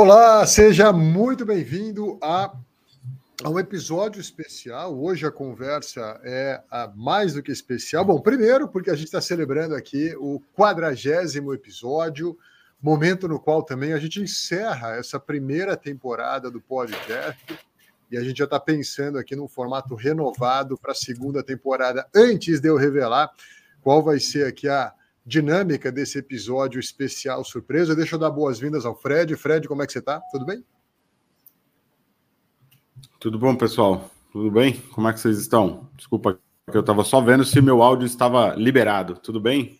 Olá, seja muito bem-vindo a, a, um episódio especial. Hoje a conversa é mais do que especial. Bom, primeiro, porque a gente está celebrando aqui o quadragésimo episódio, momento no qual também a gente encerra essa primeira temporada do podcast. E a gente já está pensando aqui num formato renovado para a segunda temporada, antes de eu revelar qual vai ser aqui a dinâmica desse episódio especial surpresa. Deixa eu dar boas-vindas ao Fred. Fred, como é que você está? Tudo bem? Tudo bom, pessoal? Tudo bem? Como é que vocês estão? Desculpa que eu estava só vendo se meu áudio estava liberado. Tudo bem?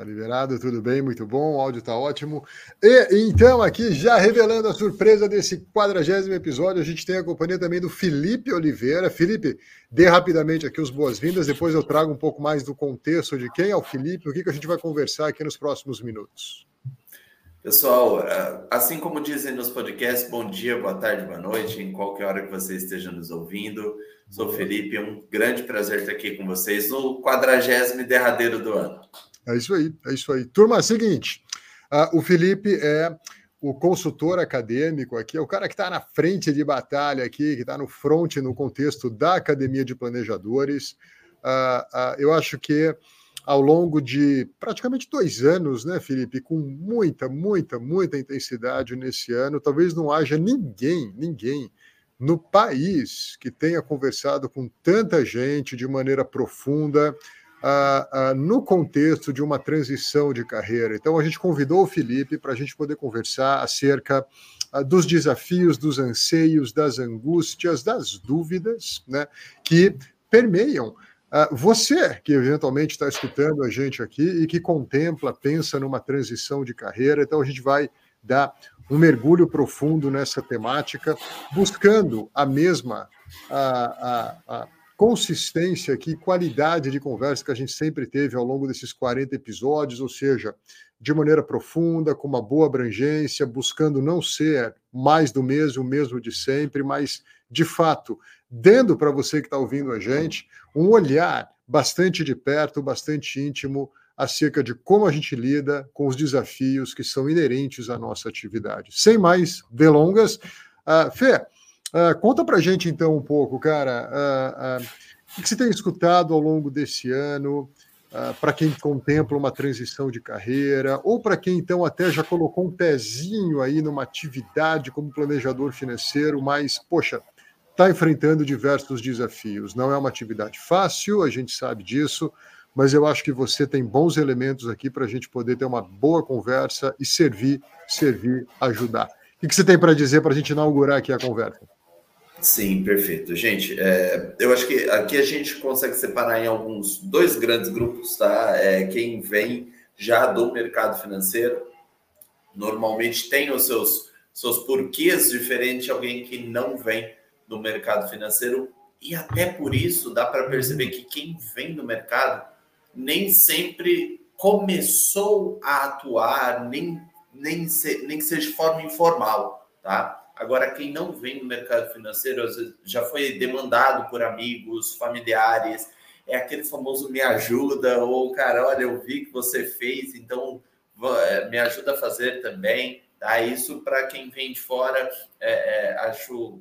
Tá liberado, tudo bem, muito bom, o áudio tá ótimo. E então, aqui, já revelando a surpresa desse quadragésimo episódio, a gente tem a companhia também do Felipe Oliveira. Felipe, dê rapidamente aqui os boas-vindas, depois eu trago um pouco mais do contexto de quem é o Felipe, o que, que a gente vai conversar aqui nos próximos minutos. Pessoal, é, assim como dizem nos podcasts, bom dia, boa tarde, boa noite, em qualquer hora que você esteja nos ouvindo. Sou Felipe, é um grande prazer estar aqui com vocês no quadragésimo derradeiro do ano. É isso aí, é isso aí. Turma, é seguinte, uh, o Felipe é o consultor acadêmico aqui, é o cara que está na frente de batalha aqui, que está no front no contexto da Academia de Planejadores. Uh, uh, eu acho que ao longo de praticamente dois anos, né, Felipe, com muita, muita, muita intensidade nesse ano, talvez não haja ninguém, ninguém no país que tenha conversado com tanta gente de maneira profunda, ah, no contexto de uma transição de carreira. Então, a gente convidou o Felipe para a gente poder conversar acerca ah, dos desafios, dos anseios, das angústias, das dúvidas né, que permeiam Uh, você que eventualmente está escutando a gente aqui e que contempla, pensa numa transição de carreira, então a gente vai dar um mergulho profundo nessa temática, buscando a mesma a consistência aqui, qualidade de conversa que a gente sempre teve ao longo desses 40 episódios, ou seja, de maneira profunda, com uma boa abrangência, buscando não ser mais do mesmo, o mesmo de sempre, mas, de fato, dando para você que está ouvindo a gente um olhar bastante de perto, bastante íntimo acerca de como a gente lida com os desafios que são inerentes à nossa atividade. Sem mais delongas, uh, Fê, Uh, conta pra gente então um pouco, cara, uh, uh, o que você tem escutado ao longo desse ano, para quem contempla uma transição de carreira, ou para quem então até já colocou um pezinho aí numa atividade como planejador financeiro, mas, poxa, está enfrentando diversos desafios. Não é uma atividade fácil, a gente sabe disso, mas eu acho que você tem bons elementos aqui para a gente poder ter uma boa conversa e servir, servir, ajudar. O que você tem para dizer para a gente inaugurar aqui a conversa? Sim, perfeito. Gente, é, eu acho que aqui a gente consegue separar em alguns dois grandes grupos, tá? É, quem vem já do mercado financeiro normalmente tem os seus, seus porquês diferentes de alguém que não vem do mercado financeiro, e até por isso dá para perceber que quem vem do mercado nem sempre começou a atuar, nem, nem, se, nem que seja de forma informal, tá? Agora, quem não vem no mercado financeiro já foi demandado por amigos, familiares, é aquele famoso me ajuda, ou cara, olha, eu vi que você fez, então é, me ajuda a fazer também. Tá? Isso para quem vem de fora, é, é, acho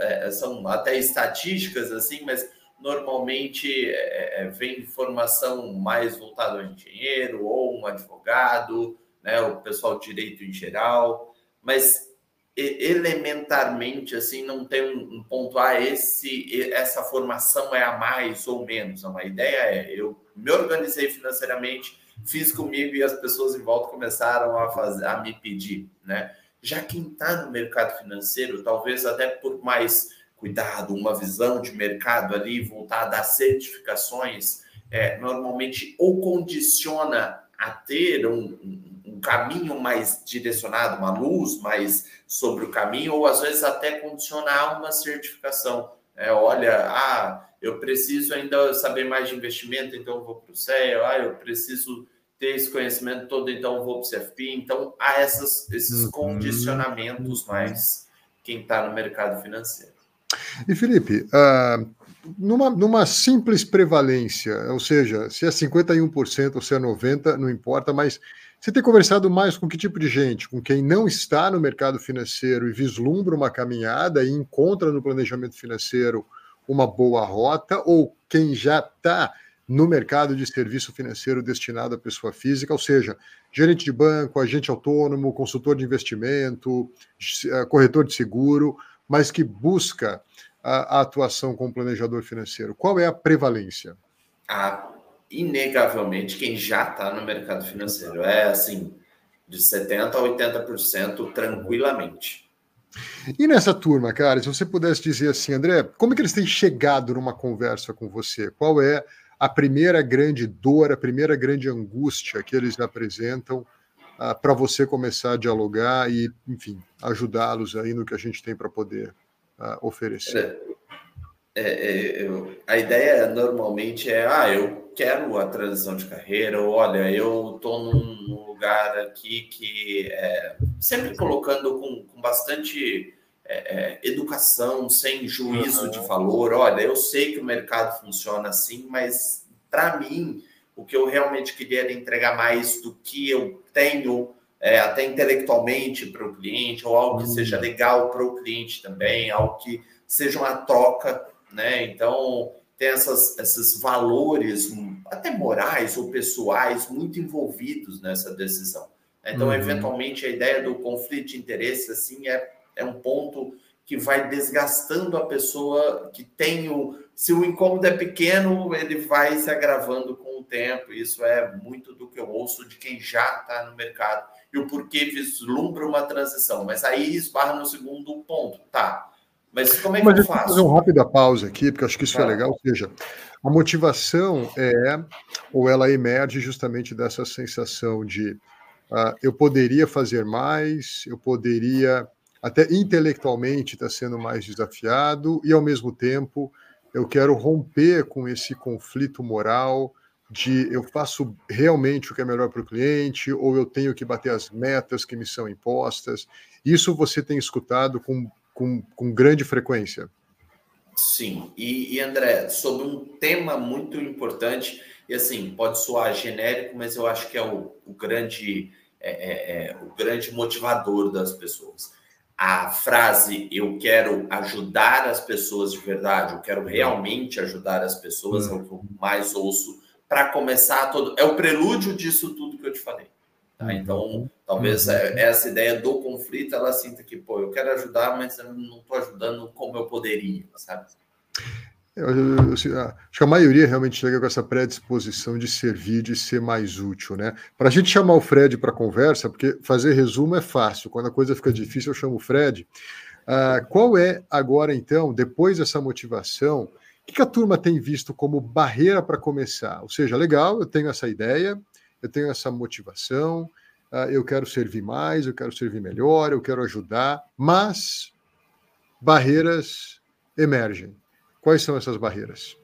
é, são até estatísticas assim, mas normalmente é, é, vem formação mais voltada ao engenheiro ou um advogado, né, o pessoal de direito em geral, mas elementarmente assim não tem um, um ponto a ah, esse essa formação é a mais ou menos. Não a ideia é eu me organizei financeiramente fiz comigo e as pessoas em volta começaram a fazer a me pedir né? Já quem está no mercado financeiro talvez até por mais cuidado uma visão de mercado ali voltada a certificações é, normalmente ou condiciona a ter um, um, caminho mais direcionado, uma luz mais sobre o caminho, ou às vezes até condicionar uma certificação. É, olha, ah, eu preciso ainda saber mais de investimento, então eu vou para o CEA, ah, eu preciso ter esse conhecimento todo, então eu vou para o CFP. Então, há essas, esses uhum. condicionamentos mais quem está no mercado financeiro. E Felipe, uh, numa, numa simples prevalência, ou seja, se é 51% ou se é 90%, não importa, mas você tem conversado mais com que tipo de gente? Com quem não está no mercado financeiro e vislumbra uma caminhada e encontra no planejamento financeiro uma boa rota, ou quem já está no mercado de serviço financeiro destinado à pessoa física, ou seja, gerente de banco, agente autônomo, consultor de investimento, eh, corretor de seguro, mas que busca a, a atuação com o planejador financeiro? Qual é a prevalência? Ah, inegavelmente, quem já está no mercado financeiro. É assim, de 70% a 80% tranquilamente. E nessa turma, cara, se você pudesse dizer assim, André, como é que eles têm chegado numa conversa com você? Qual é a primeira grande dor, a primeira grande angústia que eles apresentam ah, para você começar a dialogar e, enfim, ajudá-los aí no que a gente tem para poder uh, oferecer? É, é, eu, a ideia normalmente é: ah, eu quero a transição de carreira, ou olha, eu estou num lugar aqui que é, sempre colocando com, com bastante é, é, educação, sem juízo de valor. Olha, eu sei que o mercado funciona assim, mas para mim, o que eu realmente queria era entregar mais do que eu tenho é, até intelectualmente para o cliente, ou algo que seja hum. legal para o cliente também, algo que seja uma troca, né? Então, tem essas, esses valores, hum, até morais ou pessoais, muito envolvidos nessa decisão. Então, uhum. eventualmente, a ideia do conflito de interesse, assim, é, é um ponto que vai desgastando a pessoa que tem o. Se o incômodo é pequeno, ele vai se agravando com o tempo. Isso é muito do que eu ouço de quem já está no mercado e o porquê vislumbra uma transição. Mas aí esbarra no segundo ponto, tá? Mas como é que Mas eu faço? fazer uma rápida pausa aqui, porque acho que isso é legal. Ou seja, a motivação é, ou ela emerge justamente dessa sensação de uh, eu poderia fazer mais, eu poderia até intelectualmente estar tá sendo mais desafiado, e ao mesmo tempo eu quero romper com esse conflito moral de eu faço realmente o que é melhor para o cliente ou eu tenho que bater as metas que me são impostas. Isso você tem escutado com, com, com grande frequência? Sim, e, e, André, sobre um tema muito importante, e assim, pode soar genérico, mas eu acho que é o, o grande, é, é, é, o grande motivador das pessoas. A frase eu quero ajudar as pessoas de verdade, eu quero realmente ajudar as pessoas, hum. é o que eu mais ouço para começar todo. É o prelúdio disso tudo que eu te falei. Tá? Uhum. Então, talvez uhum. É, essa ideia do conflito ela sinta que, pô, eu quero ajudar, mas eu não estou ajudando como eu poderia, sabe? Eu, eu, eu, acho que a maioria realmente chega com essa predisposição de servir, de ser mais útil, né? Para a gente chamar o Fred para conversa, porque fazer resumo é fácil, quando a coisa fica difícil, eu chamo o Fred. Uh, qual é agora, então, depois dessa motivação, o que a turma tem visto como barreira para começar? Ou seja, legal, eu tenho essa ideia, eu tenho essa motivação, uh, eu quero servir mais, eu quero servir melhor, eu quero ajudar, mas barreiras emergem. Quais são essas barreiras?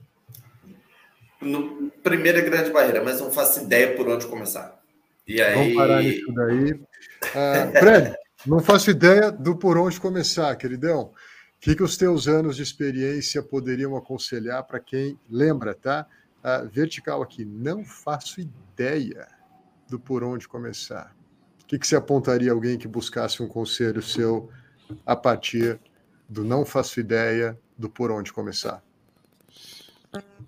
No, primeira grande barreira, mas não faço ideia por onde começar. E aí... Vamos parar nisso daí. Uh, Fred, não faço ideia do por onde começar, queridão. O que, que os teus anos de experiência poderiam aconselhar para quem lembra, tá? Vertical aqui, não faço ideia do por onde começar. O que, que você apontaria a alguém que buscasse um conselho seu a partir do não faço ideia do por onde começar?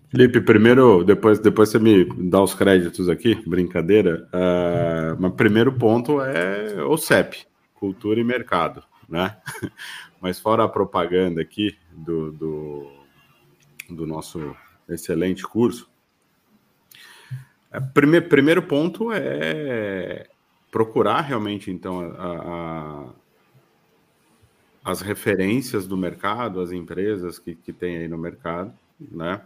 Felipe, primeiro, depois, depois você me dá os créditos aqui, brincadeira. Uh, mas primeiro ponto é o CEP, cultura e mercado, né? Mas fora a propaganda aqui do, do, do nosso excelente curso, é, primeiro, primeiro ponto é procurar realmente, então, a, a, as referências do mercado, as empresas que, que tem aí no mercado, né?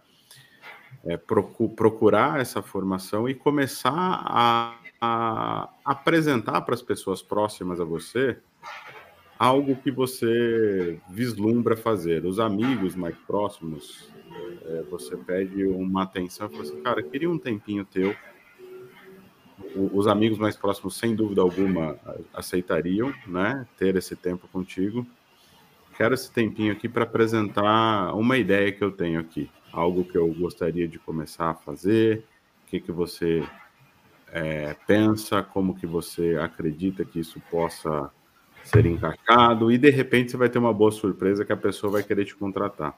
É, procurar essa formação e começar a, a apresentar para as pessoas próximas a você algo que você vislumbra fazer. Os amigos mais próximos, é, você pede uma atenção fala assim, cara, queria um tempinho teu. O, os amigos mais próximos, sem dúvida alguma, aceitariam, né, ter esse tempo contigo. Quero esse tempinho aqui para apresentar uma ideia que eu tenho aqui, algo que eu gostaria de começar a fazer, o que, que você é, pensa, como que você acredita que isso possa ser encaixado, e de repente você vai ter uma boa surpresa que a pessoa vai querer te contratar.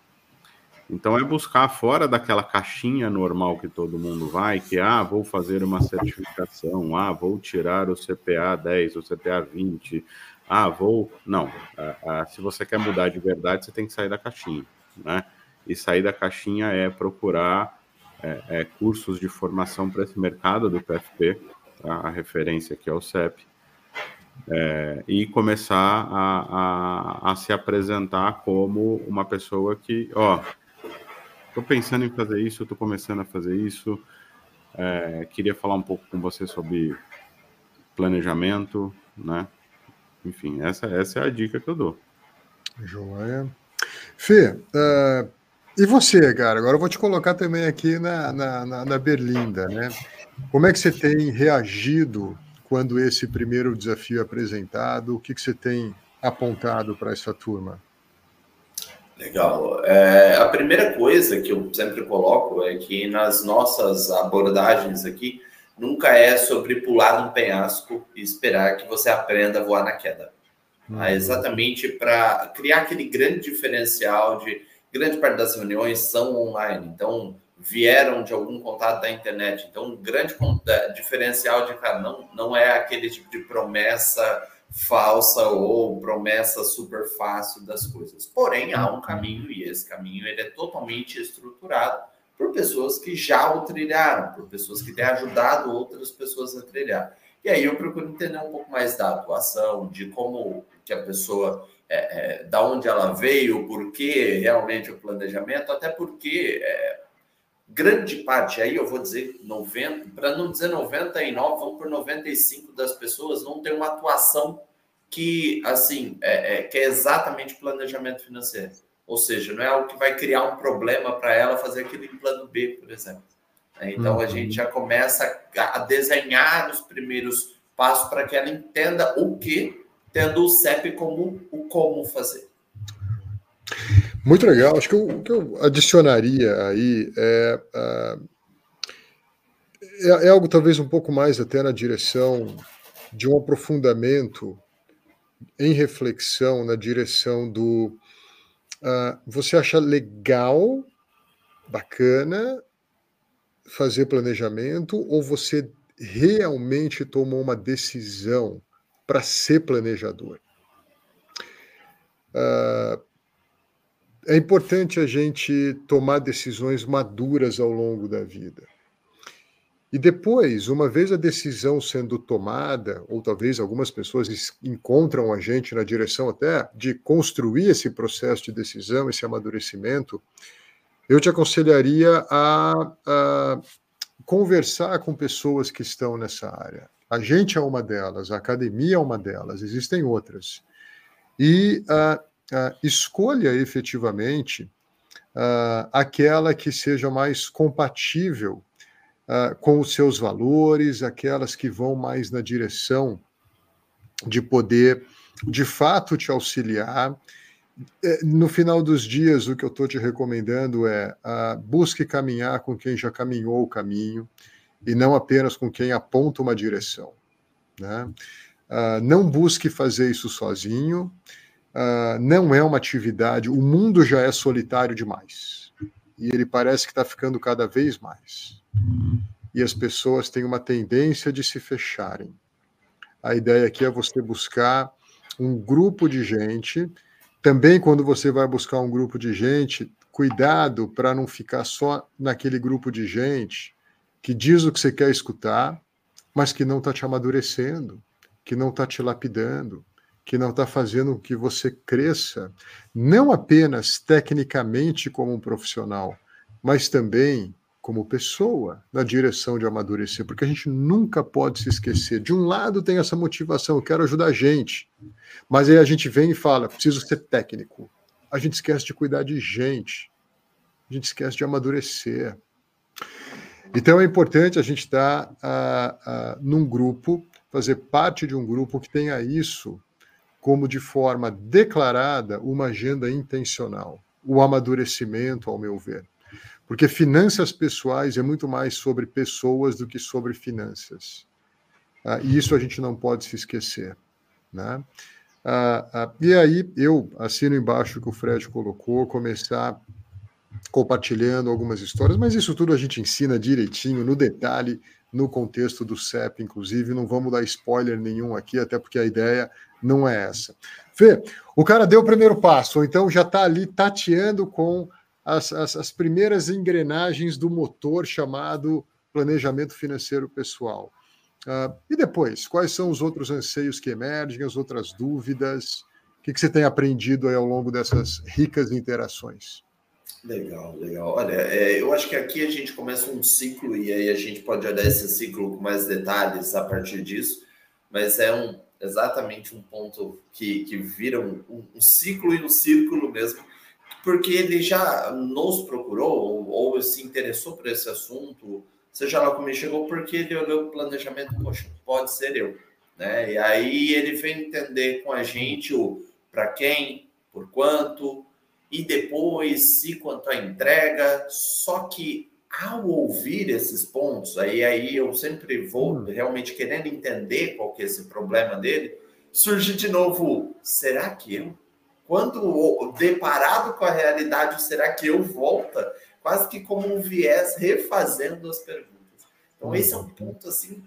Então é buscar fora daquela caixinha normal que todo mundo vai, que ah, vou fazer uma certificação, ah, vou tirar o CPA 10, o CPA 20, ah, vou. Não. Ah, ah, se você quer mudar de verdade, você tem que sair da caixinha, né? E sair da caixinha é procurar é, é, cursos de formação para esse mercado do PFP, tá? a referência aqui é o CEP, é, e começar a, a, a, se apresentar como uma pessoa que, ó, estou pensando em fazer isso, estou começando a fazer isso, é, queria falar um pouco com você sobre planejamento, né? Enfim, essa, essa é a dica que eu dou. Joia. Fê, uh, e você, cara? Agora eu vou te colocar também aqui na, na, na, na Berlinda, né? Como é que você tem reagido quando esse primeiro desafio é apresentado? O que, que você tem apontado para essa turma? Legal. É, a primeira coisa que eu sempre coloco é que nas nossas abordagens aqui, nunca é sobre pular num penhasco e esperar que você aprenda a voar na queda. Hum. É exatamente para criar aquele grande diferencial de grande parte das reuniões são online. Então, vieram de algum contato da internet. Então, um grande diferencial de cara, não, não é aquele tipo de promessa falsa ou promessa super fácil das coisas. Porém, há um caminho e esse caminho ele é totalmente estruturado por pessoas que já o trilharam, por pessoas que têm ajudado outras pessoas a trilhar. E aí eu procuro entender um pouco mais da atuação, de como que a pessoa, é, é, da onde ela veio, por que realmente o planejamento, até porque é, grande parte, aí eu vou dizer 90, para não dizer 99, vamos por 95 das pessoas não tem uma atuação que, assim, é, é, que é exatamente planejamento financeiro. Ou seja, não é algo que vai criar um problema para ela fazer aquilo em plano B, por exemplo. É, então uhum. a gente já começa a desenhar os primeiros passos para que ela entenda o que, tendo o CEP como o como fazer. Muito legal. Acho que o que eu adicionaria aí é, é, é, algo talvez um pouco mais até na direção de um aprofundamento em reflexão na direção do uh, você acha legal, bacana fazer planejamento ou você realmente tomou uma decisão para ser planejador? Uh, é importante a gente tomar decisões maduras ao longo da vida. E depois, uma vez a decisão sendo tomada, ou talvez algumas pessoas encontram a gente na direção até de construir esse processo de decisão, esse amadurecimento, eu te aconselharia a, a conversar com pessoas que estão nessa área. A gente é uma delas, a academia é uma delas, existem outras. E uh, uh, escolha efetivamente uh, aquela que seja mais compatível uh, com os seus valores, aquelas que vão mais na direção de poder, de fato, te auxiliar. É, no final dos dias, o que eu estou te recomendando é busque caminhar com quem já caminhou o caminho e não apenas com quem aponta uma direção. Né? não busque fazer isso sozinho, uh, não é uma atividade, o mundo já é solitário demais. E ele parece que está ficando cada vez mais. E as pessoas têm uma tendência de se fecharem. A ideia aqui é você buscar um grupo de gente. Também, quando você vai buscar um grupo de gente, cuidado para não ficar só naquele grupo de gente que diz o que você quer escutar, mas que não está te amadurecendo, que não está te lapidando, que não está fazendo que você cresça, não apenas tecnicamente como um profissional, mas também como pessoa na direção de amadurecer, porque a gente nunca pode se esquecer. De um lado tem essa motivação, eu quero ajudar a gente, mas aí a gente vem e fala, preciso ser técnico. A gente esquece de cuidar de gente, a gente esquece de amadurecer. Então é importante a gente estar tá, num grupo, fazer parte de um grupo que tenha isso como de forma declarada uma agenda intencional, o amadurecimento, ao meu ver. Porque finanças pessoais é muito mais sobre pessoas do que sobre finanças. Ah, e isso a gente não pode se esquecer. Né? Ah, ah, e aí eu assino embaixo o que o Fred colocou, começar compartilhando algumas histórias, mas isso tudo a gente ensina direitinho, no detalhe, no contexto do CEP, inclusive, não vamos dar spoiler nenhum aqui, até porque a ideia não é essa. Fê, o cara deu o primeiro passo, ou então já está ali tateando com as, as, as primeiras engrenagens do motor chamado planejamento financeiro pessoal. Uh, e depois, quais são os outros anseios que emergem, as outras dúvidas? O que, que você tem aprendido ao longo dessas ricas interações? Legal, legal. Olha, é, eu acho que aqui a gente começa um ciclo e aí a gente pode olhar esse ciclo com mais detalhes a partir disso, mas é um, exatamente um ponto que, que vira um, um, um ciclo e um círculo mesmo, porque ele já nos procurou ou, se interessou por esse assunto, seja lá como ele chegou, porque ele olhou o planejamento, poxa, pode ser eu. Né? E aí ele vem entender com a gente o para quem, por quanto, e depois se quanto à entrega. Só que ao ouvir esses pontos, aí, aí eu sempre vou hum. realmente querendo entender qual que é esse problema dele, surge de novo, será que eu? quando deparado com a realidade, será que eu volta? Quase que como um viés refazendo as perguntas. Então, esse é um ponto assim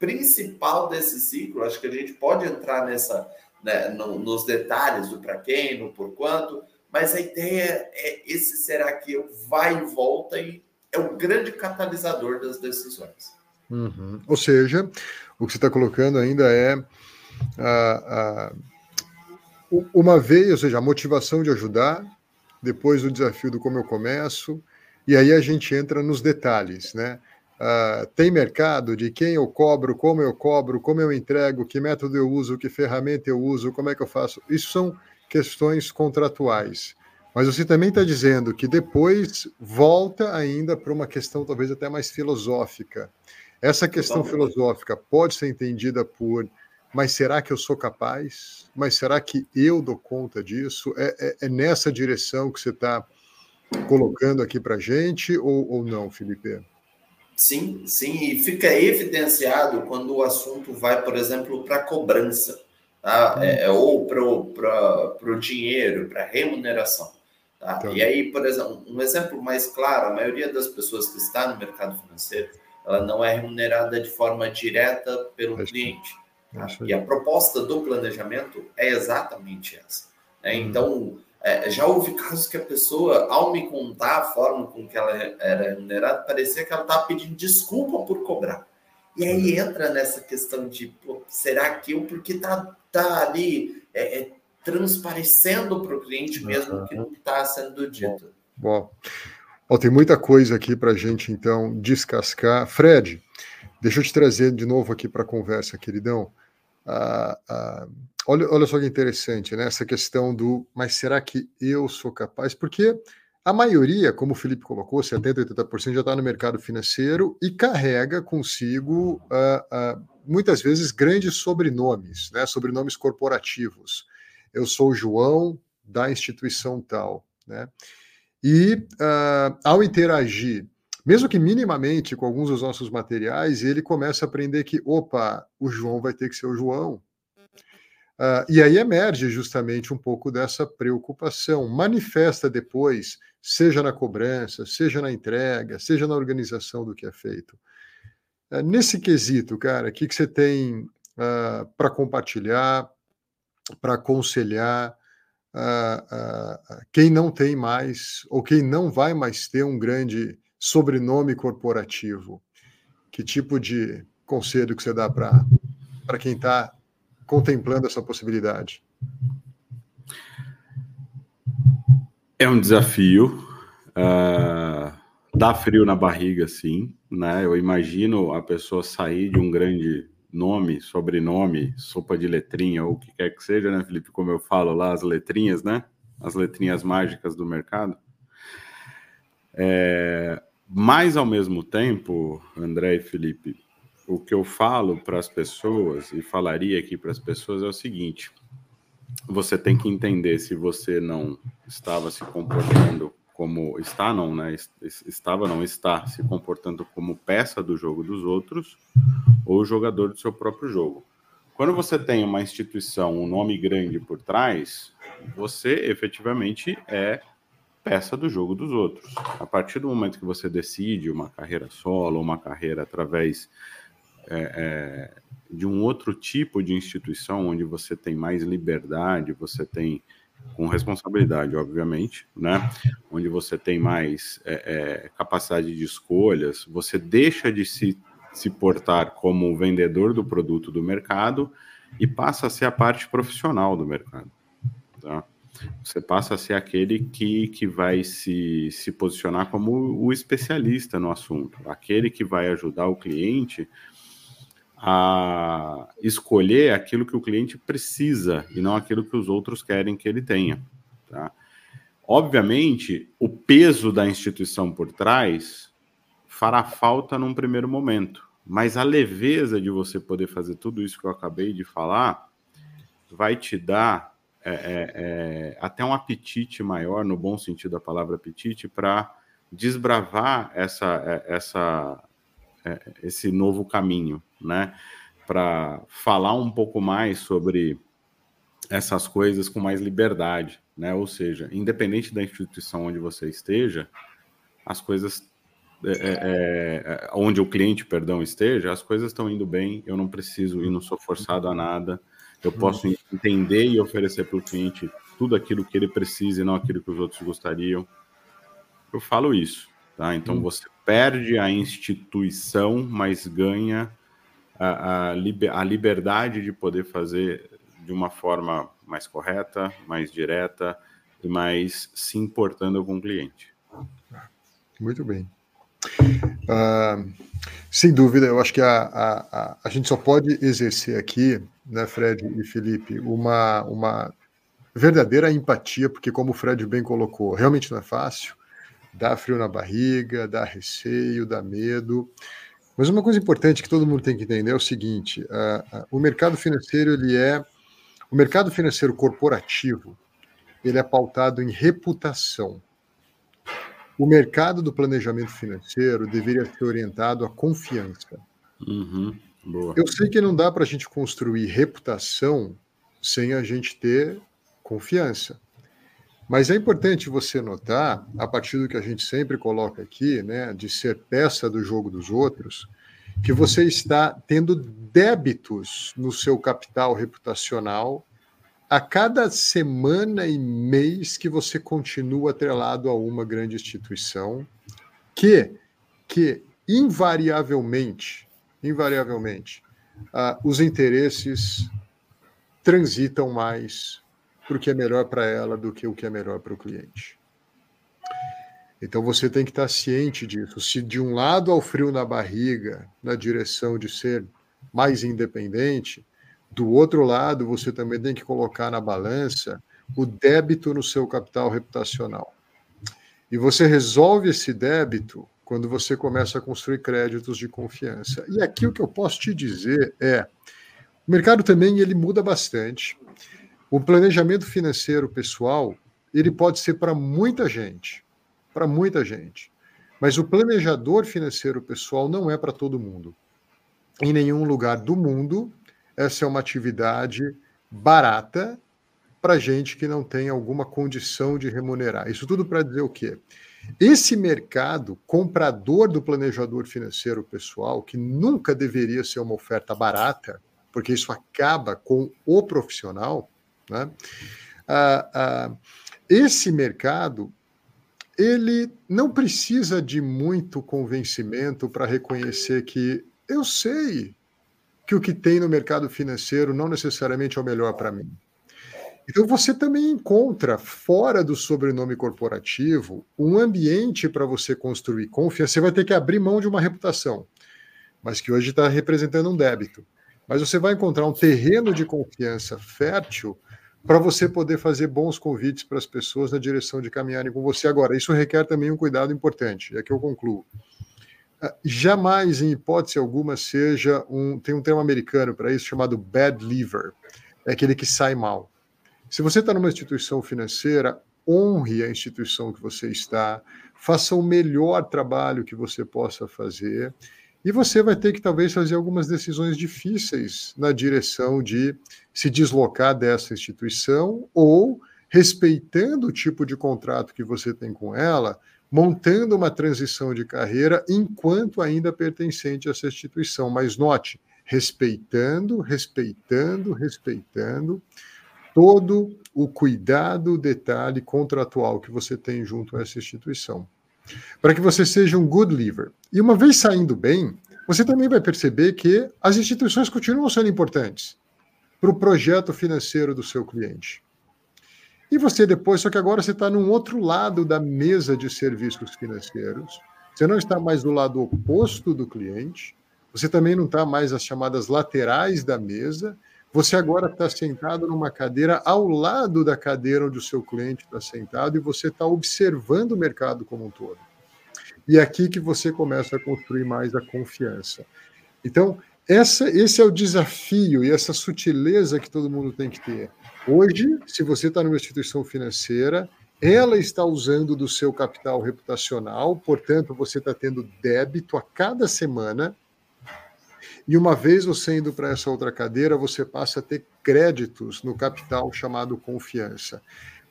principal desse ciclo. Acho que a gente pode entrar nessa, né, no, nos detalhes do para quem, no por quanto, mas a ideia é esse será que eu vai e volta e é o grande catalisador das decisões. Uhum. Ou seja, o que você está colocando ainda é a, a uma vez, ou seja, a motivação de ajudar, depois o desafio do como eu começo, e aí a gente entra nos detalhes, né? Uh, tem mercado de quem eu cobro, como eu cobro, como eu entrego, que método eu uso, que ferramenta eu uso, como é que eu faço. Isso são questões contratuais. Mas você também está dizendo que depois volta ainda para uma questão talvez até mais filosófica. Essa questão filosófica pode ser entendida por mas será que eu sou capaz? Mas será que eu dou conta disso? É, é, é nessa direção que você está colocando aqui para gente ou, ou não, Felipe? Sim, sim, e fica evidenciado quando o assunto vai, por exemplo, para cobrança, tá? Hum. É, ou para o dinheiro, para remuneração. Tá? Então. E aí, por exemplo, um exemplo mais claro, a maioria das pessoas que está no mercado financeiro, ela não é remunerada de forma direta pelo cliente. Tá? E a proposta do planejamento é exatamente essa. Né? Uhum. Então, é, já houve casos que a pessoa, ao me contar a forma com que ela era remunerada, parecia que ela estava pedindo desculpa por cobrar. E aí uhum. entra nessa questão de, pô, será que eu, porque tá, tá ali é, é transparecendo para o cliente mesmo uhum. que não está sendo dito. Bom, bom. tem muita coisa aqui para a gente, então, descascar. Fred, deixa eu te trazer de novo aqui para a conversa, queridão. Ah, ah, olha, olha só que interessante, né? Essa questão do, mas será que eu sou capaz? Porque a maioria, como o Felipe colocou, 70%, 80% já está no mercado financeiro e carrega consigo, uh, uh, muitas vezes, grandes sobrenomes, né? sobrenomes corporativos. Eu sou João da instituição tal. Né? E uh, ao interagir mesmo que minimamente com alguns dos nossos materiais, ele começa a aprender que, opa, o João vai ter que ser o João. Uh, e aí emerge justamente um pouco dessa preocupação. Manifesta depois, seja na cobrança, seja na entrega, seja na organização do que é feito. Uh, nesse quesito, cara, o que, que você tem para compartilhar, para aconselhar quem não tem mais, ou quem não vai mais ter um grande sobrenome corporativo? Que tipo de conselho que você dá para quem está contemplando essa possibilidade? É um desafio. Uh, dá frio na barriga, sim, né? Eu imagino a pessoa sair de um grande nome, sobrenome, sopa de letrinha ou o que quer que seja, né, Felipe? Como eu falo lá, as letrinhas, né? As letrinhas mágicas do mercado. É, mas, ao mesmo tempo, André e Felipe, o que eu falo para as pessoas e falaria aqui para as pessoas é o seguinte: você tem que entender se você não estava se comportando como está não, né? Estava não está se comportando como peça do jogo dos outros ou jogador do seu próprio jogo. Quando você tem uma instituição, um nome grande por trás, você efetivamente é peça do jogo dos outros. A partir do momento que você decide uma carreira solo, uma carreira através é, é, de um outro tipo de instituição, onde você tem mais liberdade, você tem com responsabilidade, obviamente, né? Onde você tem mais é, é, capacidade de escolhas, você deixa de se, se portar como vendedor do produto do mercado e passa a ser a parte profissional do mercado, tá? Você passa a ser aquele que, que vai se, se posicionar como o especialista no assunto, aquele que vai ajudar o cliente a escolher aquilo que o cliente precisa e não aquilo que os outros querem que ele tenha. Tá? Obviamente, o peso da instituição por trás fará falta num primeiro momento, mas a leveza de você poder fazer tudo isso que eu acabei de falar vai te dar é, é, é, até um apetite maior, no bom sentido da palavra apetite, para desbravar essa, é, essa, é, esse novo caminho né? Para falar um pouco mais sobre essas coisas com mais liberdade, né? Ou seja, independente da instituição onde você esteja, as coisas é, é, é, onde o cliente, perdão, esteja, as coisas estão indo bem. Eu não preciso e não sou forçado a nada. Eu posso entender e oferecer para o cliente tudo aquilo que ele precisa e não aquilo que os outros gostariam. Eu falo isso, tá? Então hum. você perde a instituição, mas ganha a, a, liber, a liberdade de poder fazer de uma forma mais correta, mais direta e mais se importando com o cliente. Muito bem. Uh, sem dúvida, eu acho que a, a, a, a, gente só pode exercer aqui, né, Fred e Felipe, uma, uma verdadeira empatia, porque, como o Fred bem colocou, realmente não é fácil, dá frio na barriga, dá receio, dá medo. Mas uma coisa importante que todo mundo tem que entender é o seguinte: uh, uh, o mercado financeiro ele é o mercado financeiro corporativo ele é pautado em reputação. O mercado do planejamento financeiro deveria ser orientado à confiança. Uhum, Eu sei que não dá para a gente construir reputação sem a gente ter confiança. Mas é importante você notar, a partir do que a gente sempre coloca aqui, né, de ser peça do jogo dos outros, que você está tendo débitos no seu capital reputacional a cada semana e mês que você continua atrelado a uma grande instituição que, que invariavelmente, invariavelmente, uh, os interesses transitam mais para o que é melhor para ela do que o que é melhor para o cliente. Então você tem que estar ciente disso. Se de um lado ao frio na barriga, na direção de ser mais independente, do outro lado você também tem que colocar na balança o débito no seu capital reputacional. E você resolve esse débito quando você começa a construir créditos de confiança. E aqui o que eu posso te dizer é, o mercado também ele muda bastante. O planejamento financeiro pessoal, ele pode ser para muita gente, para muita gente. Mas o planejador financeiro pessoal não é para todo mundo. Em nenhum lugar do mundo, essa é uma atividade barata para gente que não tem alguma condição de remunerar. Isso tudo para dizer o quê? Esse mercado comprador do planejador financeiro pessoal, que nunca deveria ser uma oferta barata, porque isso acaba com o profissional, né? Ah, ah, esse mercado ele não precisa de muito convencimento para reconhecer que eu sei que o que tem no mercado financeiro não necessariamente é o melhor para mim. Então você também encontra fora do sobrenome corporativo um ambiente para você construir confiança. Você vai ter que abrir mão de uma reputação, mas que hoje está representando um débito. Mas você vai encontrar um terreno de confiança fértil para você poder fazer bons convites para as pessoas na direção de caminharem com você. Agora, isso requer também um cuidado importante, é que eu concluo. Ah, jamais, em hipótese alguma, seja um. Tem um termo americano para isso chamado bad liver, é aquele que sai mal. Se você está numa instituição financeira, honre a instituição que você está, faça o melhor trabalho que você possa fazer, e você vai ter que talvez fazer algumas decisões difíceis na direção de se deslocar dessa instituição ou respeitando o tipo de contrato que você tem com ela, montando uma transição de carreira enquanto ainda pertencente a essa instituição. Mas note, respeitando, respeitando, respeitando todo o cuidado, o detalhe contratual que você tem junto a essa instituição. Para que você seja um good liver. E uma vez saindo bem, você também vai perceber que as instituições continuam sendo importantes para o projeto financeiro do seu cliente. E você depois, só que agora você está num outro lado da mesa de serviços financeiros. Você não está mais do lado oposto do cliente. Você também não está mais as chamadas laterais da mesa. Você agora está sentado numa cadeira ao lado da cadeira onde o seu cliente está sentado e você está observando o mercado como um todo. E é aqui que você começa a construir mais a confiança. Então, essa, esse é o desafio e essa sutileza que todo mundo tem que ter. Hoje, se você está numa instituição financeira, ela está usando do seu capital reputacional, portanto, você está tendo débito a cada semana. E uma vez você indo para essa outra cadeira, você passa a ter créditos no capital chamado confiança.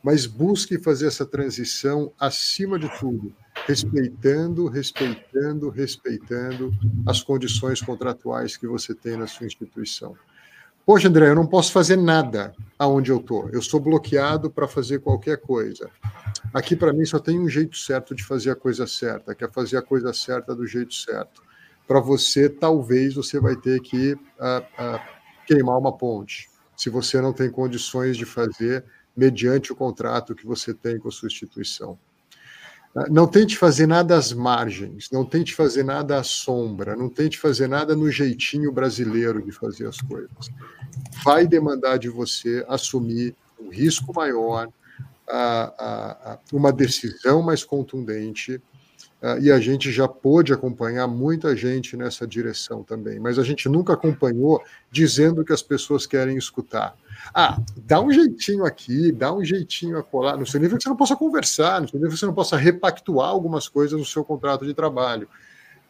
Mas busque fazer essa transição acima de tudo, respeitando, respeitando, respeitando as condições contratuais que você tem na sua instituição. Poxa, André, eu não posso fazer nada aonde eu estou. Eu sou bloqueado para fazer qualquer coisa. Aqui, para mim, só tem um jeito certo de fazer a coisa certa, que é fazer a coisa certa do jeito certo. Para você, talvez você vai ter que uh, uh, queimar uma ponte, se você não tem condições de fazer mediante o contrato que você tem com a sua instituição. Não tente fazer nada às margens, não tente fazer nada à sombra, não tente fazer nada no jeitinho brasileiro de fazer as coisas. Vai demandar de você assumir um risco maior, uma decisão mais contundente, e a gente já pôde acompanhar muita gente nessa direção também, mas a gente nunca acompanhou dizendo que as pessoas querem escutar. Ah, dá um jeitinho aqui, dá um jeitinho a colar. Não significa que você não possa conversar, não significa que você não possa repactuar algumas coisas no seu contrato de trabalho.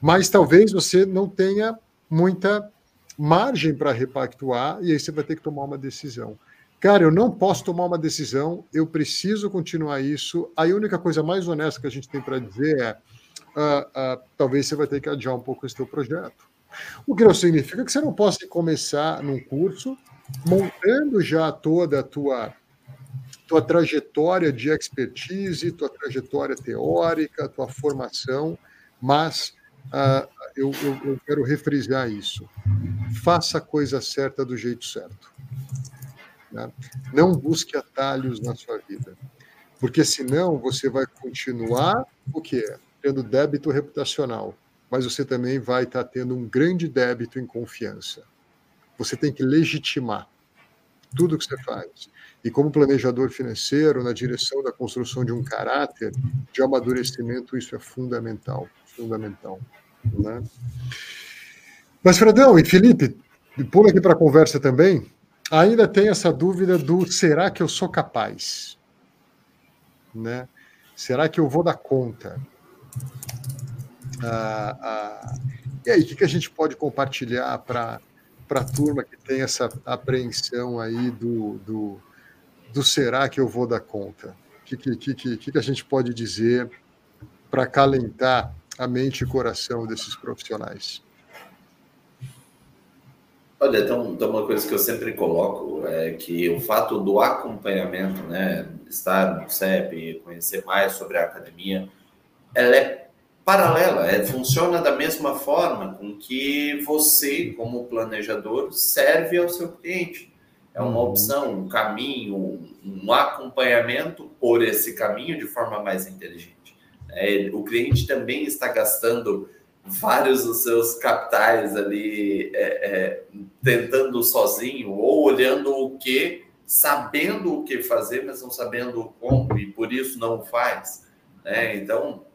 Mas talvez você não tenha muita margem para repactuar e aí você vai ter que tomar uma decisão. Cara, eu não posso tomar uma decisão, eu preciso continuar isso. A única coisa mais honesta que a gente tem para dizer é: uh, uh, talvez você vai ter que adiar um pouco esse teu projeto. O que não significa que você não possa começar num curso montando já toda a tua, tua trajetória de expertise, tua trajetória teórica, tua formação, mas uh, eu, eu, eu quero refrisar isso. Faça a coisa certa do jeito certo. Né? Não busque atalhos na sua vida, porque senão você vai continuar o quê? Tendo débito reputacional, mas você também vai estar tendo um grande débito em confiança. Você tem que legitimar tudo que você faz. E como planejador financeiro, na direção da construção de um caráter de amadurecimento, isso é fundamental, fundamental. Né? Mas, Fredão e Felipe, pula aqui para a conversa também, ainda tem essa dúvida do será que eu sou capaz? Né? Será que eu vou dar conta? Ah, ah, e aí, o que, a gente pode compartilhar para a turma que tem essa apreensão aí do, do, do será que eu vou dar conta? O que, que, que, que a gente pode dizer para acalentar a mente e coração desses profissionais? Olha, então, então, uma coisa que eu sempre coloco é que o fato do acompanhamento, né, estar no CEP, conhecer mais sobre a academia, ela é paralela, é, funciona da mesma forma com que você, como planejador, serve ao seu cliente. é uma uhum. opção, um caminho, um acompanhamento por esse caminho de forma mais inteligente. É, o cliente também está gastando vários dos seus capitais ali é, é, tentando sozinho ou olhando o que, sabendo o que fazer, mas não sabendo como e por isso não faz. Né? Então,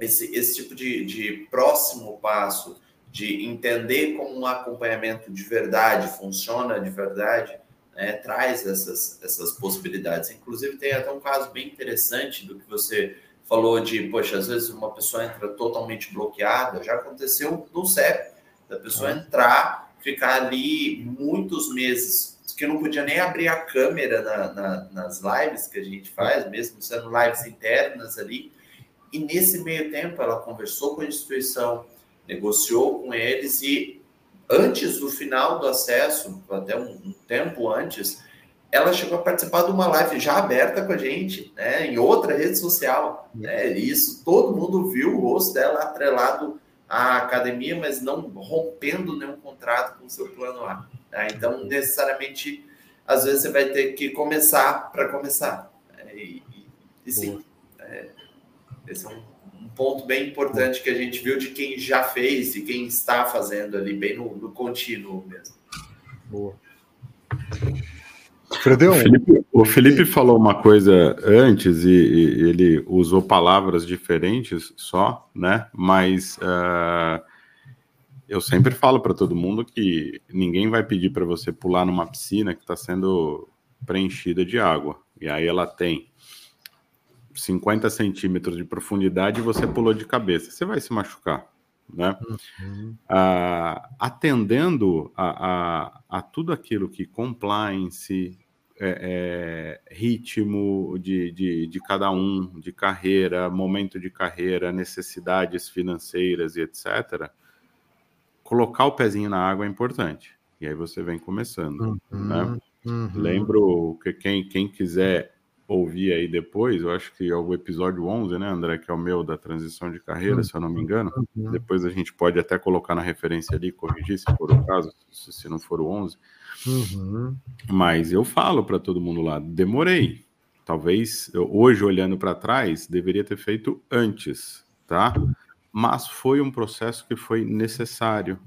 esse, esse tipo de, de próximo passo de entender como um acompanhamento de verdade funciona de verdade, né, traz essas, essas possibilidades. Inclusive, tem até um caso bem interessante do que você falou de, poxa, às vezes uma pessoa entra totalmente bloqueada, já aconteceu no CEP, da pessoa entrar, ficar ali muitos meses, que não podia nem abrir a câmera na, na, nas lives que a gente faz, mesmo sendo lives internas ali, e nesse meio tempo ela conversou com a instituição, negociou com eles e antes do final do acesso, até um, um tempo antes, ela chegou a participar de uma live já aberta com a gente, né, em outra rede social. Né, isso todo mundo viu o rosto dela atrelado à academia, mas não rompendo nenhum contrato com o seu plano A. Né? Então, necessariamente, às vezes você vai ter que começar para começar. Né? E, e, e sim, é, esse é um, um, ponto bem importante que a gente viu de quem já fez e quem está fazendo ali, bem no, no contínuo mesmo. Boa. O Felipe, o Felipe falou uma coisa antes e, e, ele usou palavras diferentes só, né? Mas uh, eu sempre falo para todo mundo que ninguém vai pedir para você pular numa piscina que está sendo preenchida de água. E aí ela tem 50 centímetros de profundidade e você pulou de cabeça. Você vai se machucar. Né? Uhum. Uh, atendendo a, a, a, tudo aquilo que compliance, é, é, ritmo de, de, de cada um, de carreira, momento de carreira, necessidades financeiras e etc., colocar o pezinho na água é importante. E aí você vem começando. Uhum, né? uhum. Lembro que quem, quem quiser ouvir aí depois, eu acho que é o episódio 11, né, André, que é o meu da transição de carreira, uhum. se eu não me engano. Uhum. Depois a gente pode até colocar na referência ali, corrigir se for o caso, se, não for o 11. Uhum. Mas eu falo para todo mundo lá, demorei. Talvez eu, hoje, olhando para trás, deveria ter feito antes, tá? Mas foi um processo que foi necessário.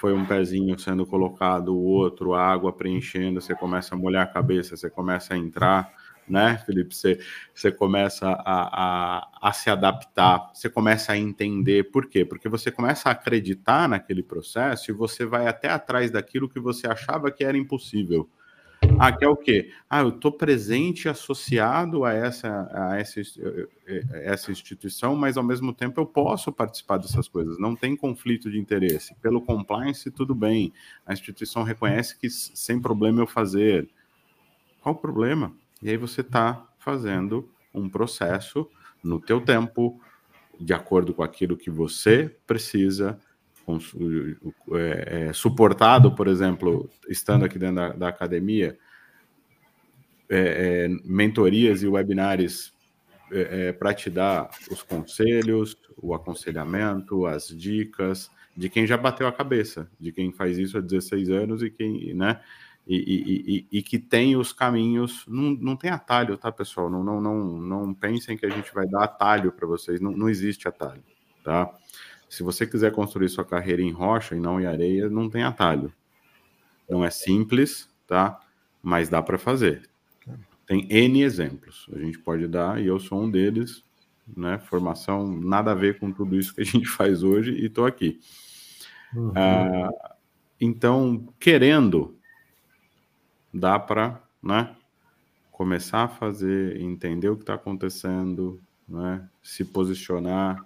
Foi um pezinho sendo colocado, o outro, a água preenchendo, você começa a molhar a cabeça, você começa a entrar né, Felipe? Você, você começa a, a, a, se adaptar, você começa a entender por quê? Porque você começa a acreditar naquele processo e você vai até atrás daquilo que você achava que era impossível. Ah, que é o quê? Ah, eu estou presente associado a essa, a essa, essa instituição, mas ao mesmo tempo eu posso participar dessas coisas. Não tem conflito de interesse. Pelo compliance, tudo bem. A instituição reconhece que sem problema eu fazer. Qual o problema? E aí você está fazendo um processo no teu tempo, de acordo com aquilo que você precisa, é, é, suportado, por exemplo, estando aqui dentro da, da academia, é, é mentorias e webinários é, é, para te dar os conselhos, o aconselhamento, as dicas de quem já bateu a cabeça, de quem faz isso há 16 anos e quem, né? E, e, e, que tem os caminhos. Não, não tem atalho, tá, pessoal? Não, não, não, não pensem que a gente vai dar atalho para vocês. Não, não existe atalho, tá? Se você quiser construir sua carreira em rocha e não em areia, não tem atalho. Não é simples, tá? Mas dá para fazer. Tem N exemplos. A gente pode dar, e eu sou um deles, né? Formação nada a ver com tudo isso que a gente faz hoje e estou aqui. Uhum. Ah, então, querendo, dá para né, começar a fazer, entender o que está acontecendo, né, se posicionar